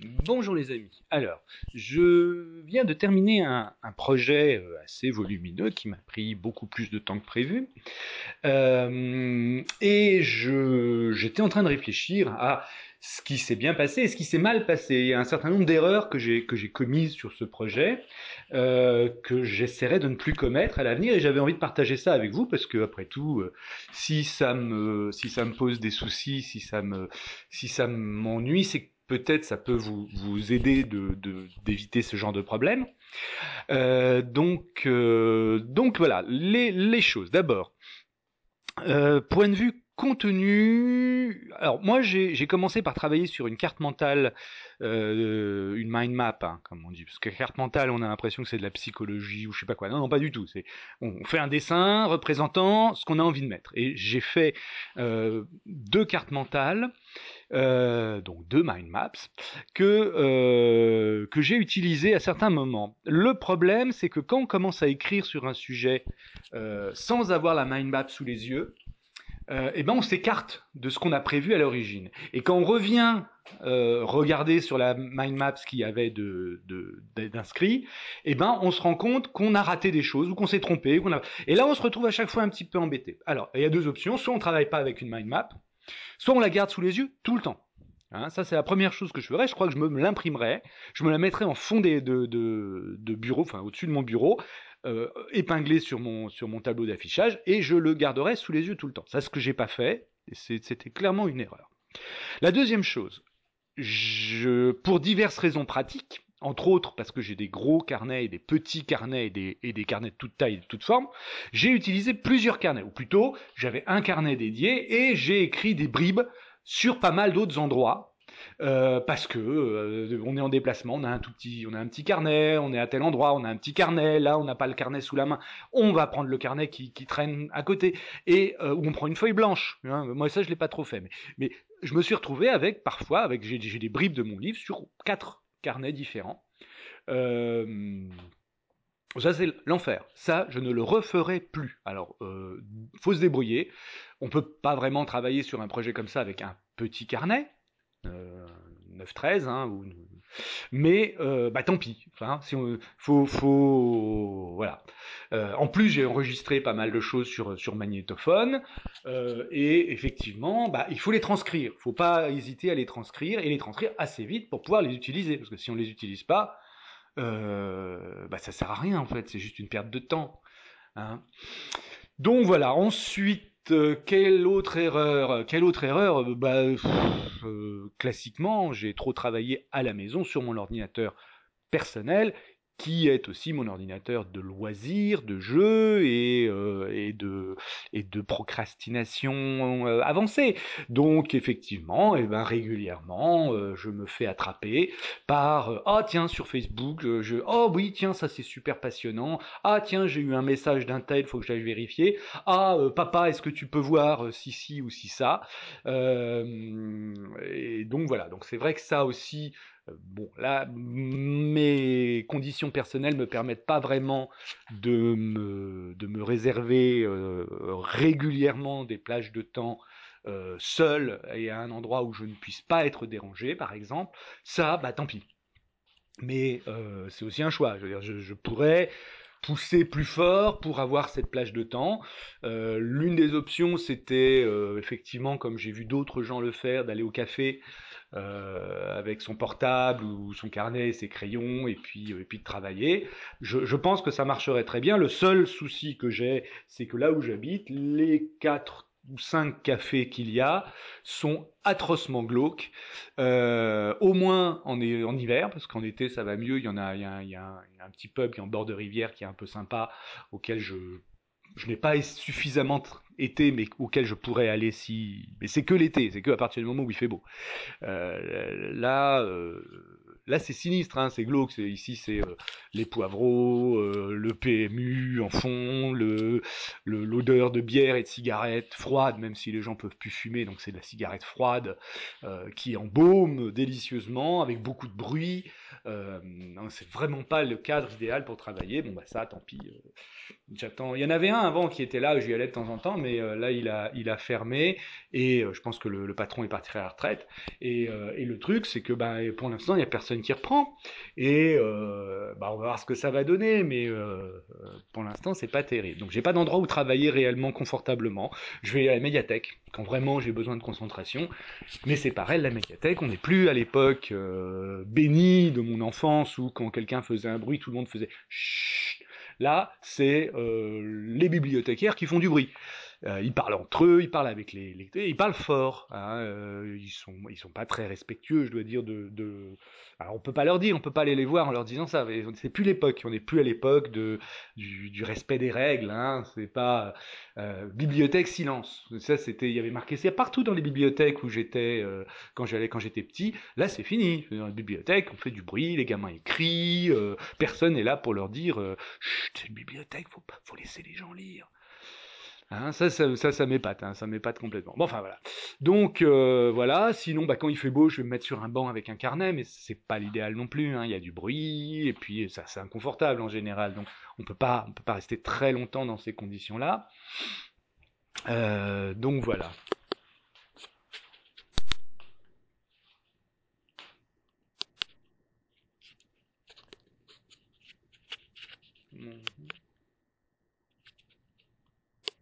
Bonjour les amis. Alors, je viens de terminer un, projet euh, assez volumineux qui m'a pris beaucoup plus de temps que prévu. Euh, et j'étais en train de réfléchir à ce qui s'est bien passé et ce qui s'est mal passé. Il y a un certain nombre d'erreurs que j'ai que j'ai commises sur ce projet euh, que j'essaierai de ne plus commettre à l'avenir et j'avais envie de partager ça avec vous parce que après tout, si ça me si ça me pose des soucis, si ça me si ça m'ennuie, c'est peut-être ça peut vous, vous aider de, d'éviter ce genre de problème. Euh, donc, euh, donc voilà, les, les choses. D'abord, euh, point de vue contenu. Alors moi j'ai commencé par travailler sur une carte mentale, euh, une mind map, hein, comme on dit, parce que carte mentale on a l'impression que c'est de la psychologie ou je sais pas quoi. Non non pas du tout. C'est on fait un dessin représentant ce qu'on a envie de mettre. Et j'ai fait euh, deux cartes mentales, euh, donc deux mind maps que euh, que j'ai utilisées à certains moments. Le problème c'est que quand on commence à écrire sur un sujet euh, sans avoir la mind map sous les yeux euh, eh ben on s'écarte de ce qu'on a prévu à l'origine. Et quand on revient euh, regarder sur la mind map ce qu'il y avait de, d'inscrit, eh ben on se rend compte qu'on a raté des choses ou qu'on s'est trompé. A... Et là on se retrouve à chaque fois un petit peu embêté. Alors il y a deux options, soit on travaille pas avec une mind map, soit on la garde sous les yeux tout le temps. Hein, ça, c'est la première chose que je ferais. Je crois que je me l'imprimerais. Je me la mettrais en fond de, bureau, enfin au-dessus de mon bureau, euh, épinglé sur mon, tableau d'affichage et je le garderai sous les yeux tout le temps. Ça, ce que j'ai pas fait, c'était clairement une erreur. La deuxième chose, pour diverses raisons pratiques, entre autres parce que j'ai des gros carnets et des petits carnets et des, et des carnets de toute taille et de toute forme, j'ai utilisé plusieurs carnets, ou plutôt j'avais un carnet dédié et j'ai écrit des bribes sur pas mal d'autres endroits euh, parce que euh, on est en déplacement, on a un tout petit, on a un petit carnet, on est à tel endroit, on a un petit carnet, là on n'a pas le carnet sous la main, on va prendre le carnet qui, traîne à côté et euh, on prend une feuille blanche. Hein. Moi ça je l'ai pas trop fait, mais, mais je me suis retrouvé avec parfois avec j'ai des bribes de mon livre sur quatre carnets différents. Euh, ça c'est l'enfer. Ça, je ne le referai plus. Alors, euh, faut se débrouiller. On peut pas vraiment travailler sur un projet comme ça avec un petit carnet. 9-13, hein. Mais euh, bah tant pis. Enfin, faut, faut, voilà. Euh, en plus, j'ai enregistré pas mal de choses sur sur magnétophone, euh, et effectivement, bah il faut les transcrire. Faut pas hésiter à les transcrire et les transcrire assez vite pour pouvoir les utiliser, parce que si on les utilise pas, bah ça sert à rien en fait. C'est juste une perte de temps. Hein. Donc voilà. Ensuite euh, quelle autre erreur Quelle autre erreur Bah, euh, classiquement, j'ai trop travaillé à la maison sur mon ordinateur personnel qui est aussi mon ordinateur de loisirs, de jeux et, euh, et de et de procrastination euh, avancée. Donc effectivement, et eh ben régulièrement, euh, je me fais attraper par ah tiens sur Facebook, je oh oui tiens ça c'est super passionnant. Ah tiens j'ai eu un message d'un tel, faut que j'aille vérifier. Ah papa est-ce que tu peux voir si si ou si ça. et donc voilà, donc c'est vrai que ça aussi Bon, là, mes conditions personnelles me permettent pas vraiment de me, de me réserver euh, régulièrement des plages de temps euh, seul et à un endroit où je ne puisse pas être dérangé, par exemple. Ça, bah tant pis. Mais euh, c'est aussi un choix. Je veux dire, je pourrais pousser plus fort pour avoir cette plage de temps. Euh, L'une des options, c'était euh, effectivement, comme j'ai vu d'autres gens le faire, d'aller au café euh, avec son portable ou son carnet, ses crayons, et puis et puis de travailler. Je, je pense que ça marcherait très bien. Le seul souci que j'ai, c'est que là où j'habite, les quatre ou cinq cafés qu'il y a sont atrocement glauques, euh, au moins en, en hiver, parce qu'en été ça va mieux, il y en a, il y a, il y a un, petit pub qui est en bord de rivière qui est un peu sympa, auquel je, je n'ai pas suffisamment été, mais auquel je pourrais aller si... Mais c'est que l'été, c'est que à partir du moment où il fait beau. Euh, là... Euh, Là, c'est sinistre, hein, c'est glauque. Ici, c'est euh, les poivreaux, euh, le PMU en fond, l'odeur de bière et de cigarette froide, même si les gens peuvent plus fumer, donc c'est de la cigarette froide euh, qui embaume délicieusement, avec beaucoup de bruit. C'est vraiment pas le cadre idéal pour travailler. Bon, bah ça, tant pis. J'attends. Il y en avait un avant qui était là, j'y allais de temps en temps, mais euh, là il a, il a fermé et euh, je pense que le, le, patron est parti à la retraite. Et, euh, et le truc, c'est que bah, pour l'instant il y a personne qui reprend. Et bah, on va voir ce que ça va donner, mais pour l'instant c'est pas terrible. Donc j'ai pas d'endroit où travailler réellement confortablement. Je vais à la médiathèque quand vraiment j'ai besoin de concentration. Mais c'est pareil, la médiathèque, on n'est plus à l'époque bénie de mon enfance où quand quelqu'un faisait un bruit, tout le monde faisait Là, c'est euh, les bibliothécaires qui font du bruit. Euh, ils parlent entre eux, ils parlent avec les ils parlent fort. Hein, euh, ils sont, ils sont pas très respectueux, je dois dire. De, de... Alors on peut pas leur dire, on peut pas aller les voir en leur disant ça. C'est plus l'époque. On n'est plus à l'époque de du, respect des règles. Hein, c'est pas euh, bibliothèque silence. Ça c'était, il y avait marqué ça partout dans les bibliothèques où j'étais quand j'allais quand j'étais petit. Là c'est fini. Dans la bibliothèque, on fait du bruit, les gamins écrivent. Euh, personne n'est là pour leur dire, chut, c'est une bibliothèque, faut faut laisser les gens lire. Hein, ça, ça, ça, ça m'épate, hein, ça m'épate complètement. Bon, enfin voilà. Donc euh, voilà. Sinon, bah, quand il fait beau, je vais me mettre sur un banc avec un carnet, mais c'est pas l'idéal non plus. Hein. Il y a du bruit et puis ça, c'est inconfortable en général. Donc on peut pas, on peut pas rester très longtemps dans ces conditions-là. Euh, donc voilà.